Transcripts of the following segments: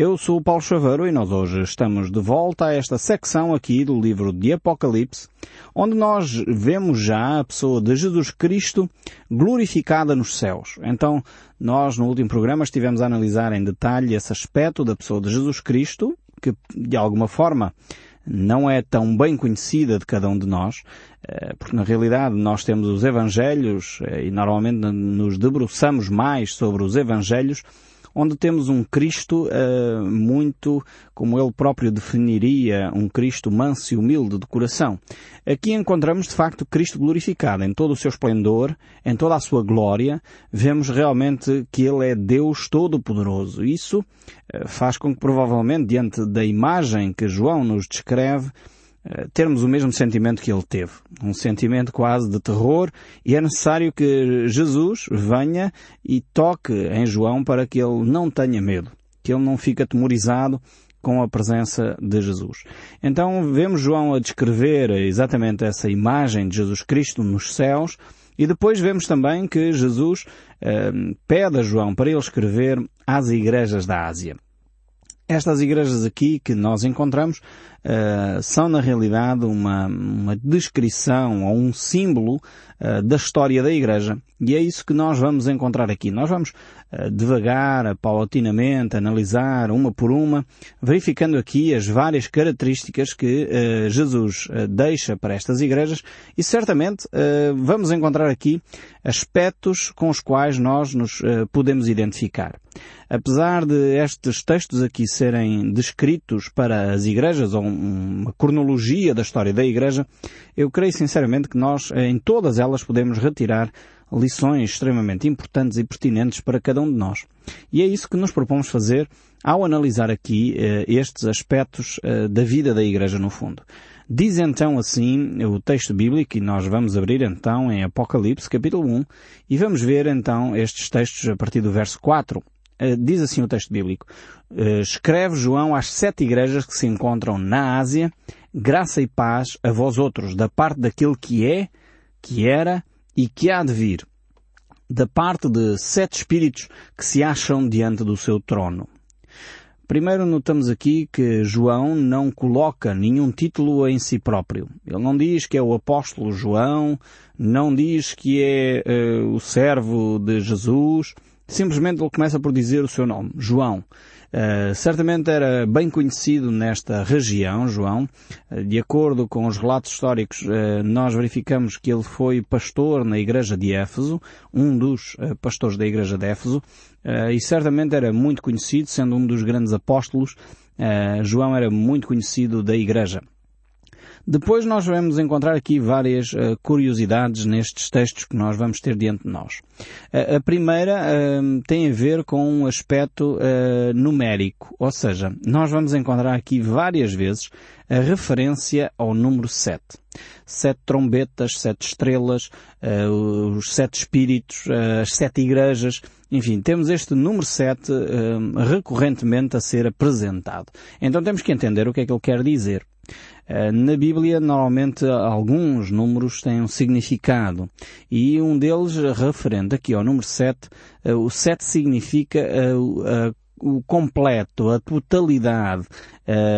Eu sou o Paulo Chaveiro e nós hoje estamos de volta a esta secção aqui do livro de Apocalipse, onde nós vemos já a pessoa de Jesus Cristo glorificada nos céus. Então, nós no último programa estivemos a analisar em detalhe esse aspecto da pessoa de Jesus Cristo, que de alguma forma não é tão bem conhecida de cada um de nós, eh, porque na realidade nós temos os Evangelhos eh, e normalmente nos debruçamos mais sobre os Evangelhos onde temos um Cristo uh, muito, como ele próprio definiria, um Cristo manso e humilde de coração. Aqui encontramos de facto Cristo glorificado em todo o seu esplendor, em toda a sua glória. Vemos realmente que ele é Deus Todo-Poderoso. Isso uh, faz com que provavelmente diante da imagem que João nos descreve, termos o mesmo sentimento que ele teve. Um sentimento quase de terror e é necessário que Jesus venha e toque em João para que ele não tenha medo, que ele não fique atemorizado com a presença de Jesus. Então vemos João a descrever exatamente essa imagem de Jesus Cristo nos céus e depois vemos também que Jesus eh, pede a João para ele escrever às igrejas da Ásia. Estas igrejas aqui que nós encontramos uh, são na realidade uma, uma descrição ou um símbolo uh, da história da igreja. E é isso que nós vamos encontrar aqui. Nós vamos uh, devagar, paulatinamente, analisar uma por uma, verificando aqui as várias características que Jesus deixa para estas igrejas e certamente vamos encontrar aqui aspectos com os quais nós nos podemos identificar. Apesar de estes textos aqui serem descritos para as igrejas, ou uma cronologia da história da igreja, eu creio sinceramente que nós, em todas elas, podemos retirar lições extremamente importantes e pertinentes para cada um de nós. E é isso que nos propomos fazer ao analisar aqui eh, estes aspectos eh, da vida da igreja no fundo. Diz então assim o texto bíblico, e nós vamos abrir então em Apocalipse capítulo 1, e vamos ver então estes textos a partir do verso 4 eh, diz assim o texto bíblico, escreve João às sete igrejas que se encontram na Ásia, graça e paz a vós outros, da parte daquele que é, que era e que há de vir, da parte de sete espíritos que se acham diante do seu trono. Primeiro notamos aqui que João não coloca nenhum título em si próprio. Ele não diz que é o apóstolo João, não diz que é uh, o servo de Jesus, Simplesmente ele começa por dizer o seu nome, João. Uh, certamente era bem conhecido nesta região, João. Uh, de acordo com os relatos históricos, uh, nós verificamos que ele foi pastor na igreja de Éfeso, um dos pastores da igreja de Éfeso, e certamente era muito conhecido, sendo um dos grandes apóstolos. João era muito conhecido da igreja. Depois nós vamos encontrar aqui várias uh, curiosidades nestes textos que nós vamos ter diante de nós. Uh, a primeira uh, tem a ver com um aspecto numérico, ou seja, nós vamos encontrar aqui várias vezes a referência ao número 7. Sete trombetas, sete estrelas, os sete espíritos, as sete igrejas, enfim, temos este número 7 recorrentemente a ser apresentado. Então temos que entender o que é que ele quer dizer. Eh, na Bíblia, normalmente, alguns números têm um significado. E um deles, referente aqui ao número 7, eh, o 7 significa eh, o completo, a totalidade,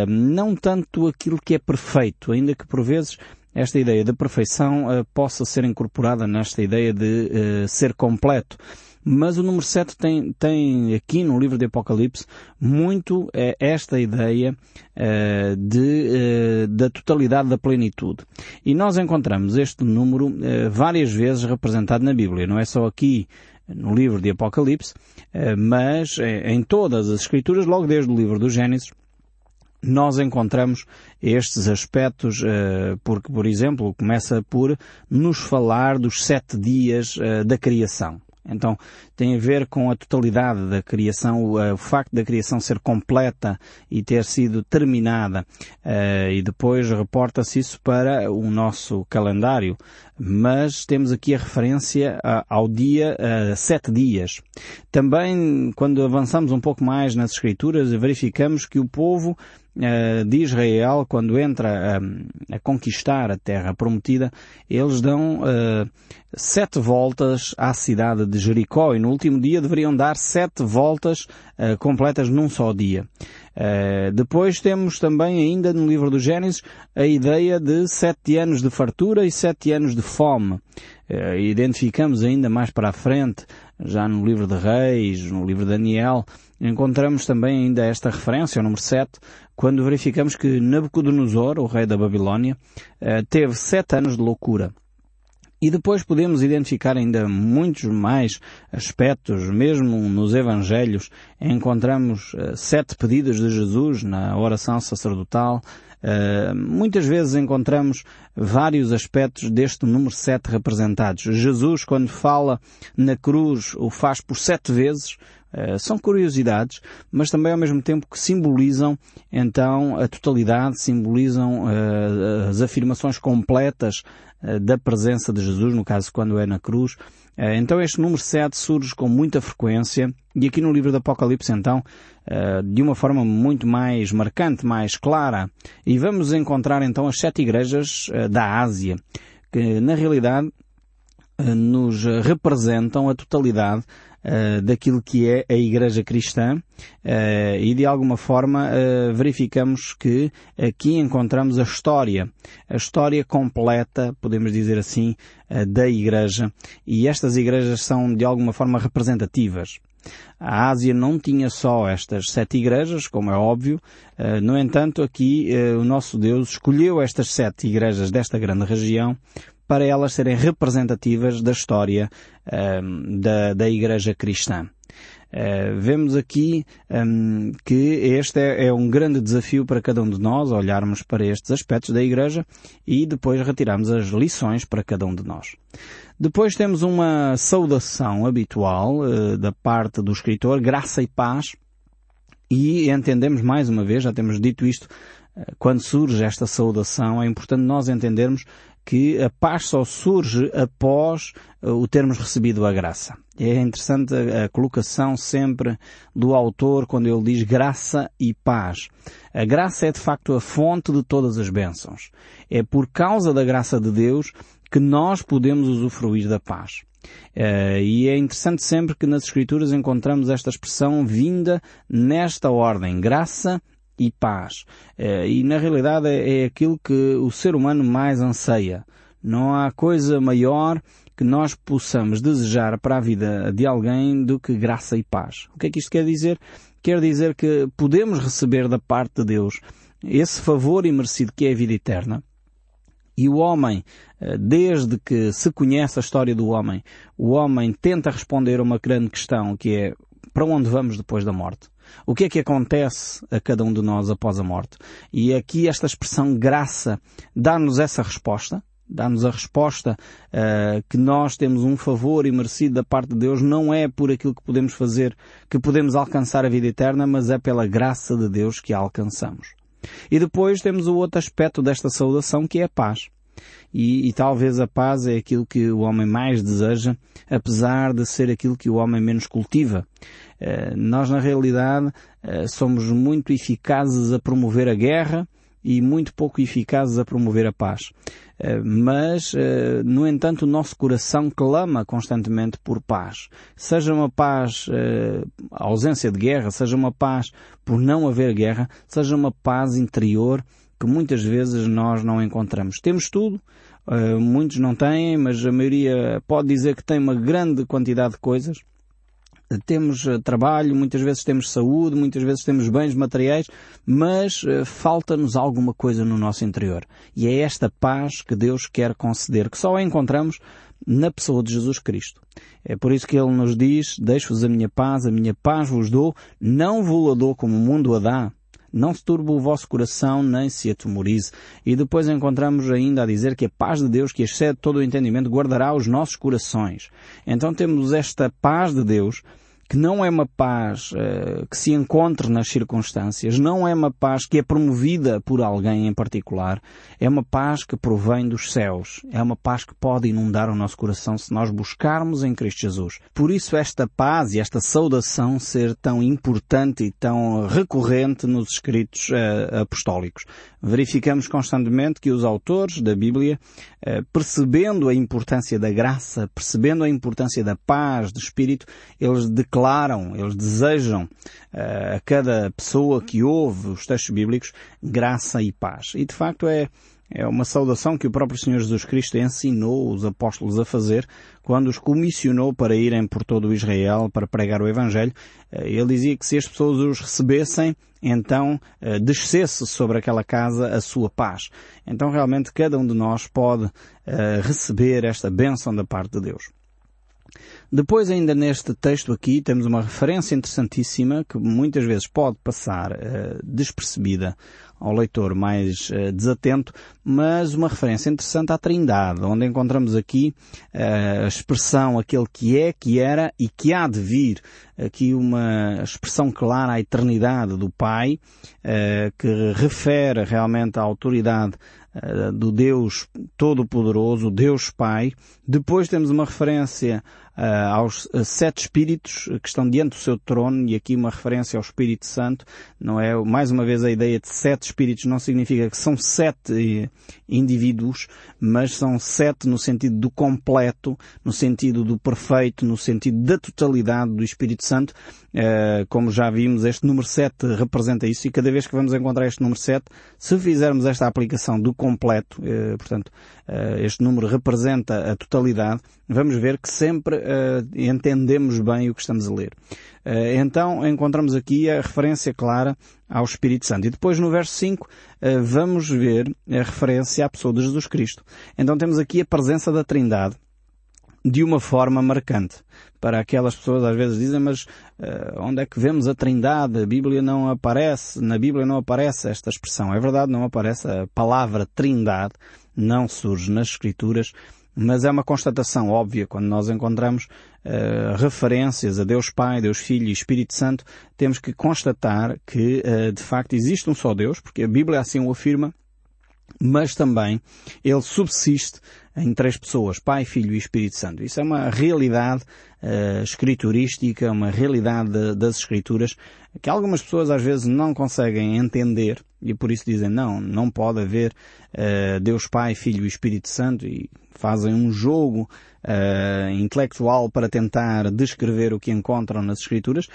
não tanto aquilo que é perfeito, ainda que por vezes esta ideia de perfeição possa ser incorporada nesta ideia de ser completo. Mas o número 7 tem, tem aqui no livro de Apocalipse muito é, esta ideia é, de, é, da totalidade da plenitude. E nós encontramos este número várias vezes representado na Bíblia. Não é só aqui no livro de Apocalipse, mas em todas as Escrituras, logo desde o livro do Gênesis, nós encontramos estes aspectos, porque, por exemplo, começa por nos falar dos sete dias da criação. Então, tem a ver com a totalidade da criação, o, o facto da criação ser completa e ter sido terminada. Uh, e depois reporta-se isso para o nosso calendário. Mas temos aqui a referência ao dia uh, sete dias. Também, quando avançamos um pouco mais nas Escrituras, verificamos que o povo de Israel, quando entra a, a, conquistar a terra prometida, eles dão uh, sete voltas à cidade de Jericó e no último dia deveriam dar sete voltas uh, completas num só dia. Uh, depois temos também ainda no livro do Gênesis a ideia de sete anos de fartura e sete anos de fome. Uh, identificamos ainda mais para a frente, já no livro de Reis, no livro de Daniel, encontramos também ainda esta referência, o número 7, quando verificamos que Nabucodonosor, o rei da Babilónia, uh, teve sete anos de loucura. E depois podemos identificar ainda muitos mais aspectos, mesmo nos Evangelhos, encontramos uh, sete pedidos de Jesus na oração sacerdotal. Uh, muitas vezes encontramos vários aspectos deste número sete representados. Jesus, quando fala na cruz, o faz por sete vezes, Uh, são curiosidades, mas também ao mesmo tempo que simbolizam então a totalidade, simbolizam uh, as afirmações completas da presença de Jesus, no caso quando é na cruz. então este número 7 surge com muita frequência e aqui no livro do Apocalipse então de uma forma muito mais marcante, mais clara. E vamos encontrar então as sete igrejas da Ásia, que na realidade nos representam a totalidade uh, daquilo que é a Igreja Cristã uh, e de alguma forma uh, verificamos que aqui encontramos a história, a história completa, podemos dizer assim, da Igreja e estas igrejas são de alguma forma representativas. A Ásia não tinha só estas sete igrejas, como é óbvio. No entanto, aqui o nosso Deus escolheu estas sete igrejas desta grande região para elas serem representativas da história um, da, da Igreja Cristã. Uh, vemos aqui um, que este é, é, um grande desafio para cada um de nós, olharmos para estes aspectos da Igreja e depois retirarmos as lições para cada um de nós. Depois temos uma saudação habitual uh, da parte do escritor, graça e paz, e entendemos mais uma vez, já temos dito isto, uh, quando surge esta saudação, é importante nós entendermos que a paz só surge após uh, o termos recebido a graça. É interessante a, colocação sempre do autor quando ele diz graça e paz. A graça é de facto a fonte de todas as bênçãos. É por causa da graça de Deus que nós podemos usufruir da paz. Uh, e é interessante sempre que nas Escrituras encontramos esta expressão vinda nesta ordem, graça e paz. Eh, e na realidade é, é aquilo que o ser humano mais anseia. Não há coisa maior que nós possamos desejar para a vida de alguém do que graça e paz. O que é que isto quer dizer? Quer dizer que podemos receber da parte de Deus esse favor imerecido que é a vida eterna. E o homem, eh, desde que se conhece a história do homem, o homem tenta responder a uma grande questão que é para onde vamos depois da morte? O que é que acontece a cada um de nós após a morte? E aqui esta expressão graça dá-nos essa resposta, dá-nos a resposta uh, que nós temos um favor e merecido da parte de Deus, não é por aquilo que podemos fazer que podemos alcançar a vida eterna, mas é pela graça de Deus que a alcançamos. E depois temos o outro aspecto desta saudação que é a paz. E, e, talvez a paz é aquilo que o homem mais deseja, apesar de ser aquilo que o homem menos cultiva. Uh, nós, na realidade, uh, somos muito eficazes a promover a guerra e muito pouco eficazes a promover a paz. Uh, mas, no entanto, o nosso coração clama constantemente por paz. Seja uma paz, ausência de guerra, seja uma paz por não haver guerra, seja uma paz interior que muitas vezes nós não encontramos. Temos tudo, uh, muitos não têm, mas a maioria pode dizer que tem uma grande quantidade de coisas. Temos uh, trabalho, muitas vezes temos saúde, muitas vezes temos bens materiais, mas uh, falta-nos alguma coisa no nosso interior. E é esta paz que Deus quer conceder, que só a encontramos na pessoa de Jesus Cristo. É por isso que Ele nos diz, deixo-vos a minha paz, a minha paz vos dou, não vos a dou como o mundo a dá. Não se turbe o vosso coração, nem se atemorize. E depois encontramos ainda a dizer que a paz de Deus, que excede todo o entendimento, guardará os nossos corações. Então temos esta paz de Deus que não é uma paz uh, que se encontre nas circunstâncias, não é uma paz que é promovida por alguém em particular, é uma paz que provém dos céus, é uma paz que pode inundar o nosso coração se nós buscarmos em Cristo Jesus. Por isso esta paz e esta saudação ser tão importante e tão recorrente nos escritos uh, apostólicos. Verificamos constantemente que os autores da Bíblia, uh, percebendo a importância da graça, percebendo a importância da paz, do Espírito, eles declaram declaram, eles desejam uh, a cada pessoa que ouve os textos bíblicos graça e paz. E de facto é, é uma saudação que o próprio Senhor Jesus Cristo ensinou os apóstolos a fazer quando os comissionou para irem por todo o Israel para pregar o Evangelho. Eh, ele dizia que se as pessoas os recebessem, então eh, descesse sobre aquela casa a sua paz. Então realmente cada um de nós pode receber esta bênção da parte de Deus. Depois, ainda neste texto aqui, temos uma referência interessantíssima que muitas vezes pode passar uh, despercebida ao leitor mais uh, desatento, mas uma referência interessante à Trindade, onde encontramos aqui uh, a expressão aquele que é, que era e que há de vir. Aqui uma expressão clara à eternidade do Pai, que refere realmente à autoridade do Deus Todo-Poderoso, Deus Pai. Depois temos uma referência aos uh, sete espíritos que estão diante do seu trono e aqui uma referência ao Espírito Santo, não é? Mais uma vez a ideia de sete espíritos não significa que são sete eh, indivíduos, mas são sete no sentido do completo, no sentido do perfeito, no sentido da totalidade do Espírito Santo. Como já vimos, este número 7 representa isso e cada vez que vamos encontrar este número 7, se fizermos esta aplicação do completo, portanto, este número representa a totalidade, vamos ver que sempre uh, entendemos bem o que estamos a ler. Uh, então encontramos aqui a referência clara ao Espírito Santo. E depois no verso 5 uh, vamos ver a referência à pessoa de Jesus Cristo. Então temos aqui a presença da Trindade de uma forma marcante. Para aquelas pessoas às vezes dizem, mas uh, onde é que vemos a Trindade? A Bíblia não aparece, na Bíblia não aparece esta expressão. É verdade, não aparece a palavra Trindade, não surge nas Escrituras, mas é uma constatação óbvia quando nós encontramos uh, referências a Deus Pai, Deus Filho e Espírito Santo, temos que constatar que uh, de facto existe um só Deus, porque a Bíblia assim o afirma, mas também ele subsiste em três pessoas, Pai, Filho e Espírito Santo. Isso é uma realidade uh, escriturística, uma realidade de, das Escrituras, que algumas pessoas às vezes não conseguem entender e por isso dizem não, não pode haver uh, Deus Pai, Filho e Espírito Santo e fazem um jogo uh, intelectual para tentar descrever o que encontram nas Escrituras,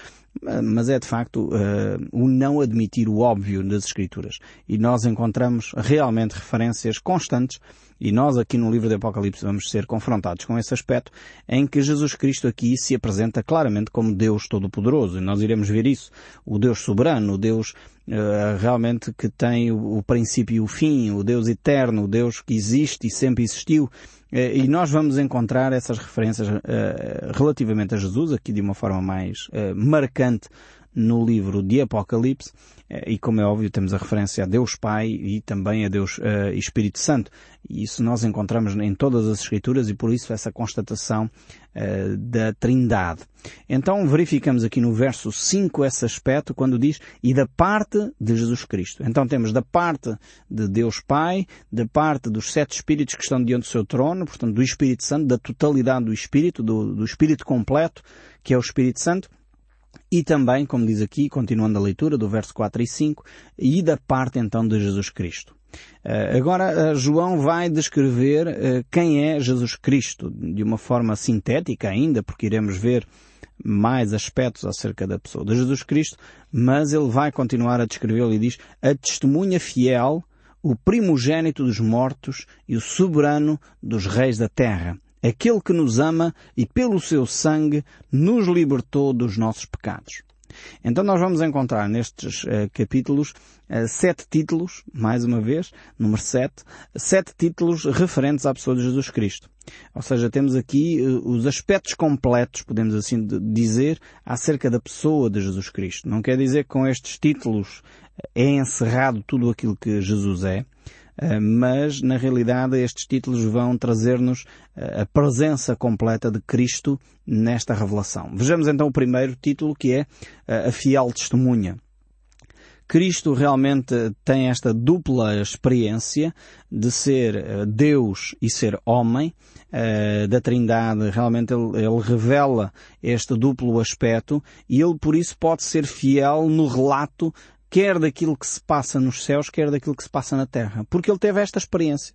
mas é de facto uh, o não admitir o óbvio das Escrituras. E nós encontramos realmente referências constantes e nós aqui no livro do Apocalipse vamos ser confrontados com esse aspecto em que Jesus Cristo aqui se apresenta claramente como Deus Todo-Poderoso. E nós iremos ver isso. O Deus soberano, o Deus uh, realmente que tem o, princípio e o fim, o Deus eterno, o Deus que existe e sempre existiu. Uh, e nós vamos encontrar essas referências uh, relativamente a Jesus aqui de uma forma mais marcante no livro de Apocalipse, eh, e como é óbvio temos a referência a Deus Pai e também a Deus uh, Espírito Santo. E isso nós encontramos em todas as Escrituras e por isso essa constatação uh, da Trindade. Então verificamos aqui no verso 5 esse aspecto quando diz e da parte de Jesus Cristo. Então temos da parte de Deus Pai, da parte dos sete Espíritos que estão diante do seu trono, portanto do Espírito Santo, da totalidade do Espírito, do, do Espírito completo, que é o Espírito Santo, e também, como diz aqui, continuando a leitura do verso 4 e 5, e da parte então de Jesus Cristo. Uh, agora, uh, João vai descrever uh, quem é Jesus Cristo, de uma forma sintética ainda, porque iremos ver mais aspectos acerca da pessoa de Jesus Cristo, mas ele vai continuar a descrevê-lo e diz, a testemunha fiel, o primogênito dos mortos e o soberano dos reis da terra, aquele que nos ama e pelo seu sangue nos libertou dos nossos pecados. Então nós vamos encontrar nestes uh, capítulos uh, sete títulos, mais uma vez, número sete, sete títulos referentes à pessoa de Jesus Cristo. Ou seja, temos aqui uh, os aspectos completos, podemos assim dizer, acerca da pessoa de Jesus Cristo. Não quer dizer que com estes títulos é encerrado tudo aquilo que Jesus é, mas na realidade estes títulos vão trazer-nos a presença completa de Cristo nesta revelação. Vejamos então o primeiro título que é a fiel testemunha. Cristo realmente tem esta dupla experiência de ser eh, Deus e ser homem, uh, da Trindade, realmente ele, ele, revela este duplo aspecto e ele por isso pode ser fiel no relato quer daquilo que se passa nos céus, quer daquilo que se passa na terra, porque ele teve esta experiência.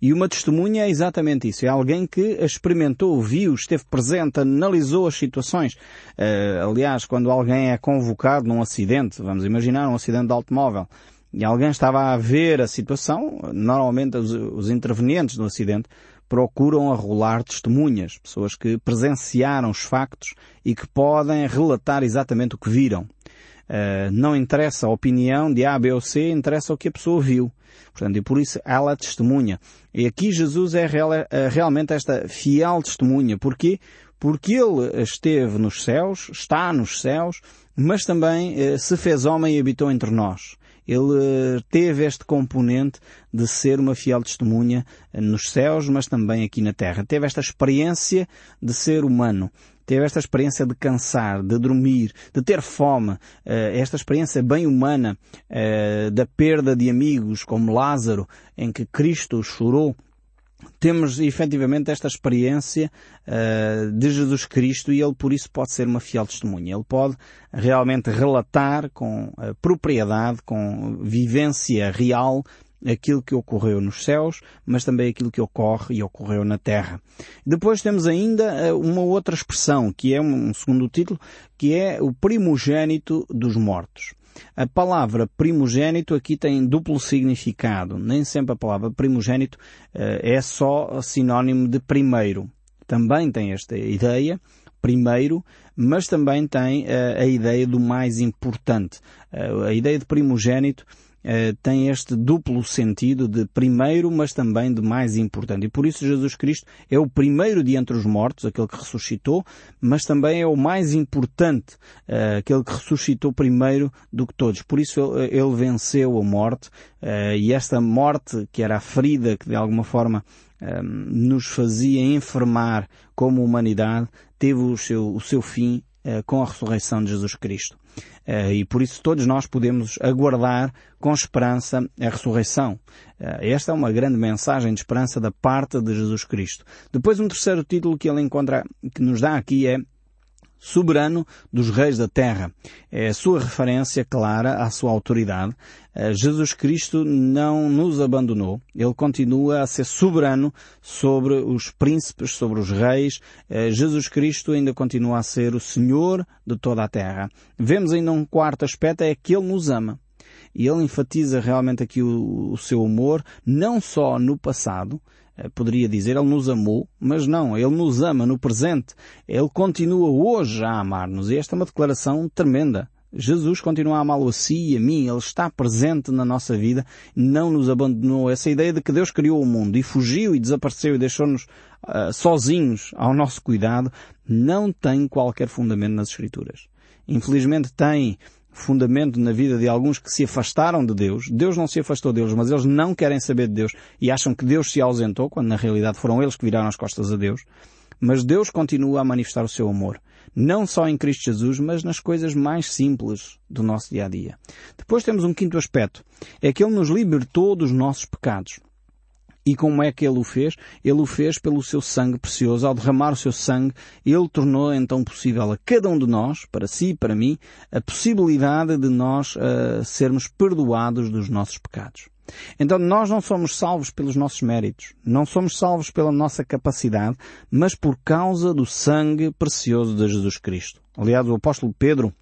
E uma testemunha é exatamente isso. É alguém que experimentou, viu, esteve presente, analisou as situações. Uh, aliás, quando alguém é convocado num acidente, vamos imaginar um acidente de automóvel, e alguém estava a ver a situação, normalmente os, os intervenientes do acidente procuram arrolar testemunhas, pessoas que presenciaram os factos e que podem relatar exatamente o que viram. Uh, não interessa a opinião de A, B ou C, interessa o que a pessoa viu. Portanto, e por isso ela testemunha. E aqui Jesus é real, é, realmente esta fiel testemunha. Porquê? Porque ele esteve nos céus, está nos céus, mas também uh, se fez homem e habitou entre nós. Ele teve este componente de ser uma fiel testemunha nos céus, mas também aqui na terra. Teve esta experiência de ser humano teve esta experiência de cansar, de dormir, de ter fome, eh, esta experiência bem humana eh, da perda de amigos como Lázaro, em que Cristo chorou, temos efetivamente esta experiência uh, de Jesus Cristo e ele por isso pode ser uma fiel testemunha. Ele pode realmente relatar com uh, propriedade, com vivência real aquilo que ocorreu nos céus, mas também aquilo que ocorre e ocorreu na terra. Depois temos ainda eh, uma outra expressão, que é um segundo título, que é o primogênito dos mortos. A palavra primogênito aqui tem duplo significado. Nem sempre a palavra primogênito é só sinónimo de primeiro. Também tem esta ideia, primeiro, mas também tem a ideia do mais importante. A ideia de primogênito eh, tem este duplo sentido de primeiro, mas também de mais importante. E por isso Jesus Cristo é o primeiro de entre os mortos, aquele que ressuscitou, mas também é o mais importante, uh, aquele que ressuscitou primeiro do que todos. Por isso ele, venceu a morte, uh, e esta morte, que era a ferida que de alguma forma nos fazia enfermar como humanidade, teve o seu, o seu fim com a ressurreição de Jesus Cristo. Eh, e por isso todos nós podemos aguardar com esperança a ressurreição. Eh, esta é uma grande mensagem de esperança da parte de Jesus Cristo. Depois um terceiro título que ele encontra, que nos dá aqui é soberano dos reis da terra. É a sua referência clara à sua autoridade. Eh, Jesus Cristo não nos abandonou. Ele continua a ser soberano sobre os príncipes, sobre os reis. Eh, Jesus Cristo ainda continua a ser o Senhor de toda a terra. Vemos ainda um quarto aspecto, é que Ele nos ama. E ele enfatiza realmente aqui o, o seu amor, não só no passado, eh, poderia dizer, Ele nos amou, mas não, Ele nos ama no presente. Ele continua hoje a amar-nos. E esta é uma declaração tremenda. Jesus continua a amá-lo a si e a mim. Ele está presente na nossa vida, não nos abandonou. Essa ideia de que Deus criou o mundo e fugiu e desapareceu e deixou-nos uh, sozinhos ao nosso cuidado, não tem qualquer fundamento nas Escrituras. Infelizmente tem fundamento na vida de alguns que se afastaram de Deus. Deus não se afastou deles, mas eles não querem saber de Deus e acham que Deus se ausentou, quando na realidade foram eles que viraram as costas a Deus. Mas Deus continua a manifestar o seu amor. Não só em Cristo Jesus, mas nas coisas mais simples do nosso dia a dia. Depois temos um quinto aspecto. É que Ele nos libertou dos nossos pecados. E como é que ele o fez? Ele o fez pelo seu sangue precioso. Ao derramar o seu sangue, ele tornou então possível a cada um de nós, para si e para mim, a possibilidade de nós uh, sermos perdoados dos nossos pecados. Então nós não somos salvos pelos nossos méritos, não somos salvos pela nossa capacidade, mas por causa do sangue precioso de Jesus Cristo. Aliás, o apóstolo Pedro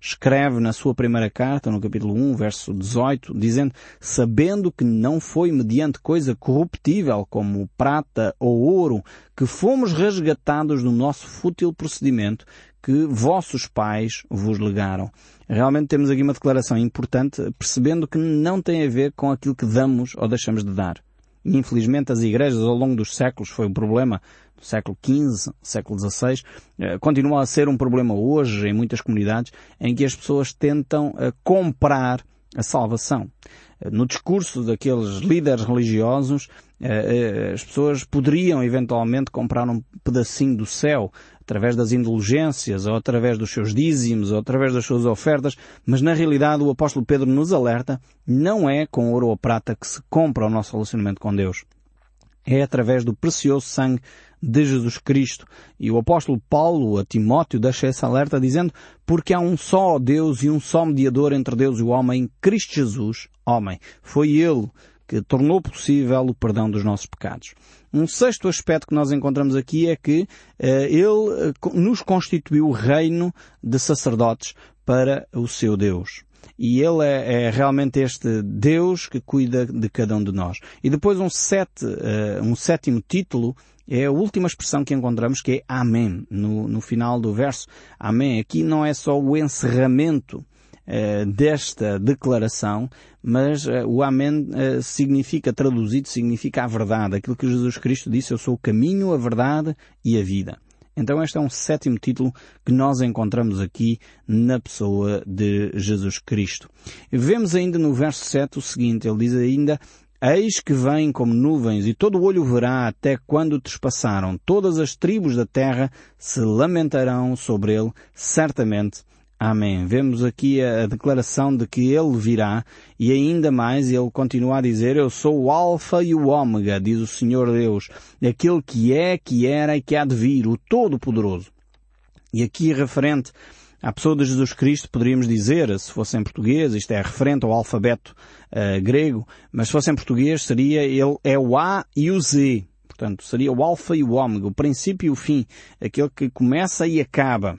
escreve na sua primeira carta, no capítulo 1, verso 18, dizendo, sabendo que não foi mediante coisa corruptível como prata ou ouro que fomos resgatados do nosso fútil procedimento que vossos pais vos legaram. Realmente temos aqui uma declaração importante, percebendo que não tem a ver com aquilo que damos ou deixamos de dar. Infelizmente as igrejas ao longo dos séculos foi um problema do século XV, século XVI, eh, continua a ser um problema hoje em muitas comunidades em que as pessoas tentam eh, comprar a salvação. No discurso daqueles líderes religiosos, as pessoas poderiam eventualmente comprar um pedacinho do céu através das indulgências, ou através dos seus dízimos, ou através das suas ofertas, mas na realidade o apóstolo Pedro nos alerta, não é com ouro ou prata que se compra o nosso relacionamento com Deus. É através do precioso sangue de Jesus Cristo. E o apóstolo Paulo a Timóteo deixa esse alerta dizendo, porque há um só Deus e um só mediador entre Deus e o homem, Cristo Jesus, homem. Foi Ele que tornou possível o perdão dos nossos pecados. Um sexto aspecto que nós encontramos aqui é que uh, Ele uh, nos constituiu reino de sacerdotes para o seu Deus. E Ele é, é, realmente este Deus que cuida de cada um de nós. E depois um, sete, uh, um sétimo título é a última expressão que encontramos que é Amém, no, no final do verso. Amém. Aqui não é só o encerramento eh, desta declaração, mas uh, o Amém uh, significa, traduzido, significa a verdade. Aquilo que Jesus Cristo disse, eu sou o caminho, a verdade e a vida. Então este é um sétimo título que nós encontramos aqui na pessoa de Jesus Cristo. Vemos ainda no verso 7 o seguinte, ele diz ainda, Eis que vem como nuvens e todo o olho verá até quando trespassaram. Todas as tribos da terra se lamentarão sobre ele, certamente Amém. Vemos aqui a declaração de que Ele virá e ainda mais Ele continua a dizer Eu sou o Alfa e o Ômega, diz o Senhor Deus, aquele que é, que era e que há de vir, o Todo-Poderoso. E aqui referente à pessoa de Jesus Cristo poderíamos dizer, se fosse em português, isto é referente ao alfabeto uh, grego, mas se fosse em português seria Ele é o A e o Z. Portanto, seria o Alfa e o Ômega, o princípio e o fim, aquele que começa e acaba.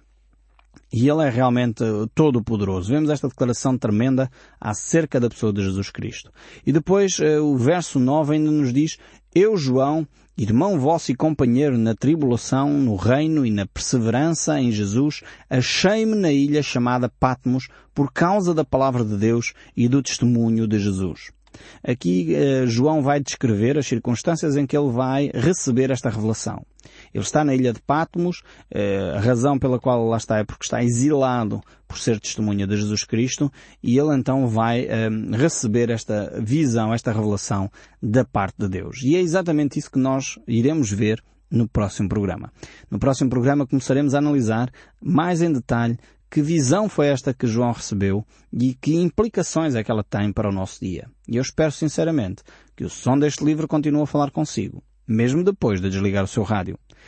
E Ele é realmente todo poderoso. Vemos esta declaração tremenda acerca da pessoa de Jesus Cristo. E depois eh, o verso 9 ainda nos diz, Eu, João, irmão vosso e companheiro na tribulação, no reino e na perseverança em Jesus, achei-me na ilha chamada Patmos por causa da palavra de Deus e do testemunho de Jesus. Aqui eh, João vai descrever as circunstâncias em que ele vai receber esta revelação. Ele está na ilha de Patmos, eh, a razão pela qual lá está é porque está exilado por ser testemunha de Jesus Cristo e ele então vai eh, receber esta visão, esta revelação da parte de Deus. E é exatamente isso que nós iremos ver no próximo programa. No próximo programa começaremos a analisar mais em detalhe que visão foi esta que João recebeu e que implicações é que ela tem para o nosso dia. E eu espero sinceramente que o som deste livro continue a falar consigo, mesmo depois de desligar o seu rádio.